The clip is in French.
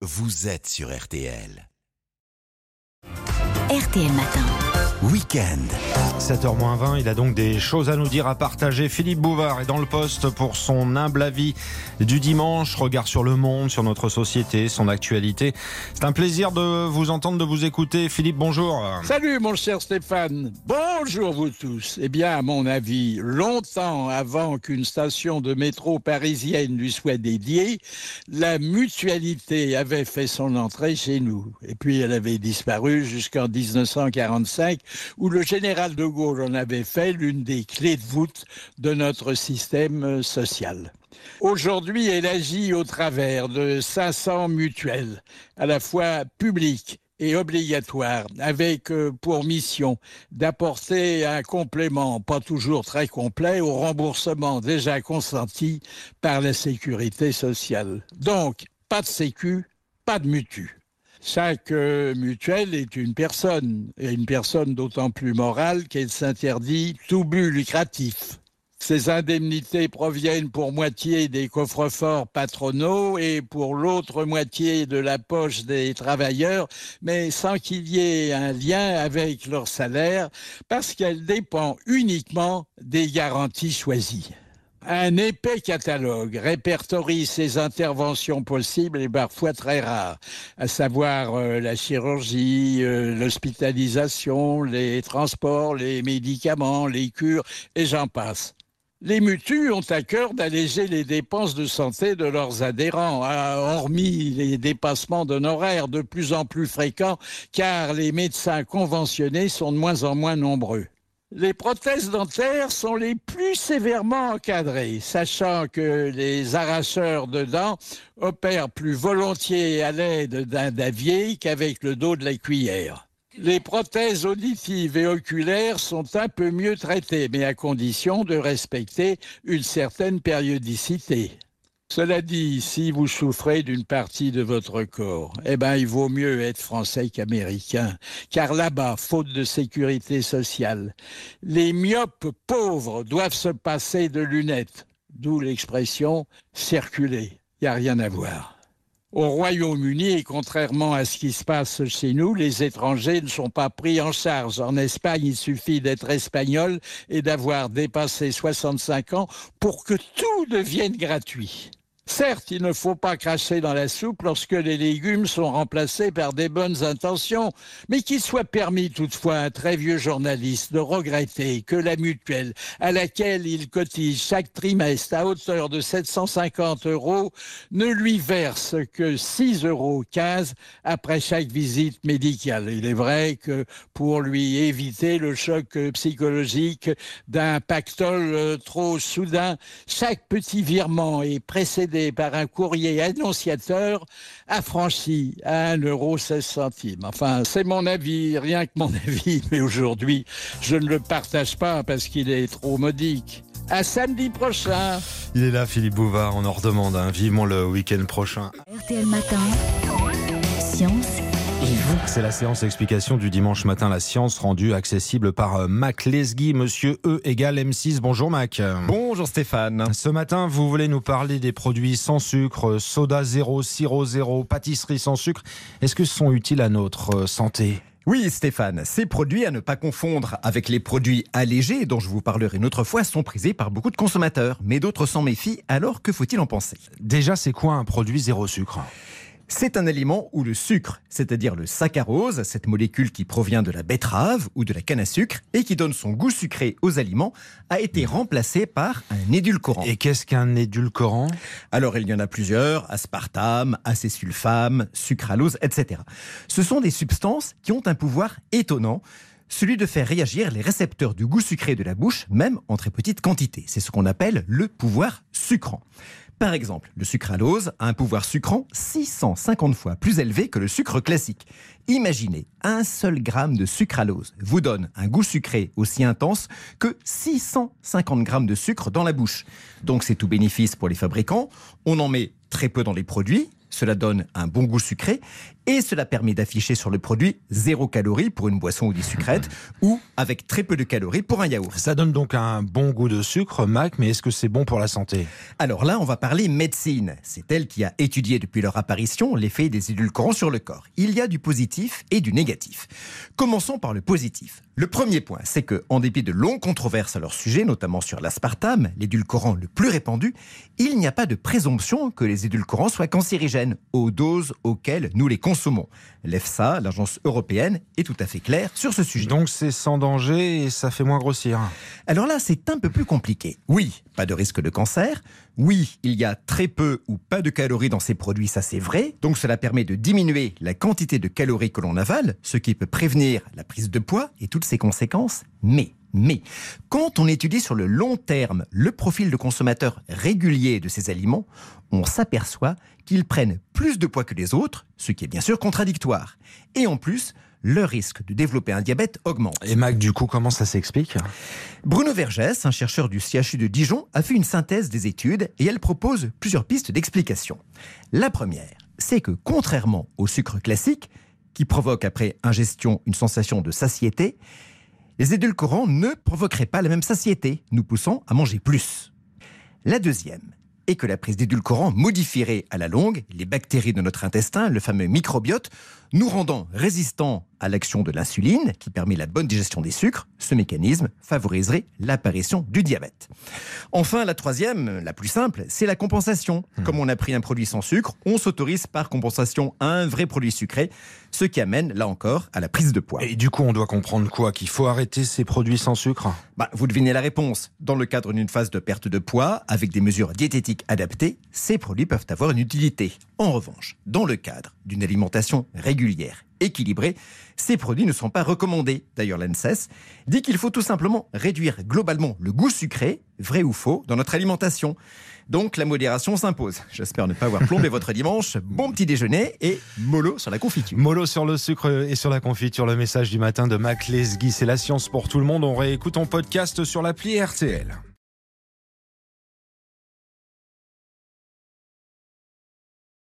vous êtes sur RTL. RTL Matin. Week-end. 7h20, il a donc des choses à nous dire, à partager. Philippe Bouvard est dans le poste pour son humble avis du dimanche, regard sur le monde, sur notre société, son actualité. C'est un plaisir de vous entendre, de vous écouter. Philippe, bonjour. Salut mon cher Stéphane. Bonjour vous tous. Eh bien, à mon avis, longtemps avant qu'une station de métro parisienne lui soit dédiée, la mutualité avait fait son entrée chez nous. Et puis elle avait disparu jusqu'en 1945 où le général de Gaulle en avait fait l'une des clés de voûte de notre système social. Aujourd'hui, elle agit au travers de 500 mutuelles, à la fois publiques et obligatoires, avec euh, pour mission d'apporter un complément, pas toujours très complet, au remboursement déjà consenti par la sécurité sociale. Donc, pas de sécu, pas de mutu. Chaque mutuelle est une personne, et une personne d'autant plus morale qu'elle s'interdit tout but lucratif. Ces indemnités proviennent pour moitié des coffres-forts patronaux et pour l'autre moitié de la poche des travailleurs, mais sans qu'il y ait un lien avec leur salaire, parce qu'elles dépendent uniquement des garanties choisies. Un épais catalogue répertorie ces interventions possibles et parfois très rares, à savoir euh, la chirurgie, euh, l'hospitalisation, les transports, les médicaments, les cures, et j'en passe. Les mutus ont à cœur d'alléger les dépenses de santé de leurs adhérents, hein, hormis les dépassements d'honoraires de plus en plus fréquents, car les médecins conventionnés sont de moins en moins nombreux. Les prothèses dentaires sont les plus sévèrement encadrées, sachant que les arracheurs de dents opèrent plus volontiers à l'aide d'un davier qu'avec le dos de la cuillère. Les prothèses auditives et oculaires sont un peu mieux traitées, mais à condition de respecter une certaine périodicité. Cela dit, si vous souffrez d'une partie de votre corps, eh ben, il vaut mieux être français qu'américain. Car là-bas, faute de sécurité sociale, les myopes pauvres doivent se passer de lunettes. D'où l'expression circuler. Il n'y a rien à voir. Au Royaume-Uni, et contrairement à ce qui se passe chez nous, les étrangers ne sont pas pris en charge. En Espagne, il suffit d'être espagnol et d'avoir dépassé 65 ans pour que tout devienne gratuit. Certes, il ne faut pas cracher dans la soupe lorsque les légumes sont remplacés par des bonnes intentions, mais qu'il soit permis toutefois à un très vieux journaliste de regretter que la mutuelle à laquelle il cotise chaque trimestre à hauteur de 750 euros ne lui verse que 6,15 euros après chaque visite médicale. Il est vrai que pour lui éviter le choc psychologique d'un pactole trop soudain, chaque petit virement est précédé par un courrier annonciateur affranchi à 1,16 centimes. Enfin, c'est mon avis, rien que mon avis, mais aujourd'hui, je ne le partage pas parce qu'il est trop modique. À samedi prochain. Il est là, Philippe Bouvard, on en redemande hein, vivement le week-end prochain. RTL Matin. Science vous. C'est la séance explication du dimanche matin, la science rendue accessible par euh, Mac Lesguy, monsieur E égale M6. Bonjour Mac. Bonjour Stéphane. Ce matin, vous voulez nous parler des produits sans sucre, soda zéro, sirop zéro, pâtisserie sans sucre. Est-ce que ce sont utiles à notre euh, santé? Oui, Stéphane, ces produits à ne pas confondre avec les produits allégés dont je vous parlerai une autre fois sont prisés par beaucoup de consommateurs, mais d'autres s'en méfient. Alors que faut-il en penser? Déjà, c'est quoi un produit zéro sucre? C'est un aliment où le sucre, c'est-à-dire le saccharose, cette molécule qui provient de la betterave ou de la canne à sucre et qui donne son goût sucré aux aliments, a été remplacé par un édulcorant. Et qu'est-ce qu'un édulcorant? Alors il y en a plusieurs, aspartame, acésulfame, sucralose, etc. Ce sont des substances qui ont un pouvoir étonnant celui de faire réagir les récepteurs du goût sucré de la bouche, même en très petite quantité. C'est ce qu'on appelle le pouvoir sucrant. Par exemple, le sucralose a un pouvoir sucrant 650 fois plus élevé que le sucre classique. Imaginez, un seul gramme de sucralose vous donne un goût sucré aussi intense que 650 grammes de sucre dans la bouche. Donc c'est tout bénéfice pour les fabricants. On en met très peu dans les produits, cela donne un bon goût sucré. Et cela permet d'afficher sur le produit zéro calorie pour une boisson ou des sucrètes ou avec très peu de calories pour un yaourt. Ça donne donc un bon goût de sucre, Mac, mais est-ce que c'est bon pour la santé? Alors là, on va parler médecine. C'est elle qui a étudié depuis leur apparition l'effet des édulcorants sur le corps. Il y a du positif et du négatif. Commençons par le positif. Le premier point, c'est que, en dépit de longues controverses à leur sujet, notamment sur l'aspartame, l'édulcorant le plus répandu, il n'y a pas de présomption que les édulcorants soient cancérigènes aux doses auxquelles nous les consommons. L'EFSA, l'agence européenne, est tout à fait claire sur ce sujet. Donc c'est sans danger et ça fait moins grossir. Alors là, c'est un peu plus compliqué. Oui, pas de risque de cancer. Oui, il y a très peu ou pas de calories dans ces produits, ça c'est vrai. Donc cela permet de diminuer la quantité de calories que l'on avale, ce qui peut prévenir la prise de poids et toutes ses conséquences. Mais mais quand on étudie sur le long terme le profil de consommateur régulier de ces aliments, on s'aperçoit qu'ils prennent plus de poids que les autres, ce qui est bien sûr contradictoire. Et en plus, le risque de développer un diabète augmente. Et Mac, du coup, comment ça s'explique? Bruno Vergès, un chercheur du CHU de Dijon, a fait une synthèse des études et elle propose plusieurs pistes d'explication. La première, c'est que contrairement au sucre classique, qui provoque après ingestion une sensation de satiété, les édulcorants ne provoqueraient pas la même satiété, nous poussant à manger plus. La deuxième est que la prise d'édulcorants modifierait à la longue les bactéries de notre intestin, le fameux microbiote, nous rendant résistants à l'action de l'insuline, qui permet la bonne digestion des sucres. Ce mécanisme favoriserait l'apparition du diabète. Enfin, la troisième, la plus simple, c'est la compensation. Hmm. Comme on a pris un produit sans sucre, on s'autorise par compensation à un vrai produit sucré, ce qui amène, là encore, à la prise de poids. Et du coup, on doit comprendre quoi? Qu'il faut arrêter ces produits sans sucre? Bah, Vous devinez la réponse. Dans le cadre d'une phase de perte de poids, avec des mesures diététiques adaptées, ces produits peuvent avoir une utilité. En revanche, dans le cadre d'une alimentation régulière, équilibrée, ces produits ne sont pas recommandés. D'ailleurs, l'ANSES dit qu'il faut tout simplement réduire globalement le goût sucré, vrai ou faux, dans notre alimentation. Donc la modération s'impose. J'espère ne pas avoir plombé votre dimanche. Bon petit déjeuner et mollo sur la confiture. Mollo sur le sucre et sur la confiture. Le message du matin de Mac Lesguy, c'est la science pour tout le monde. On réécoute en podcast sur l'appli RTL.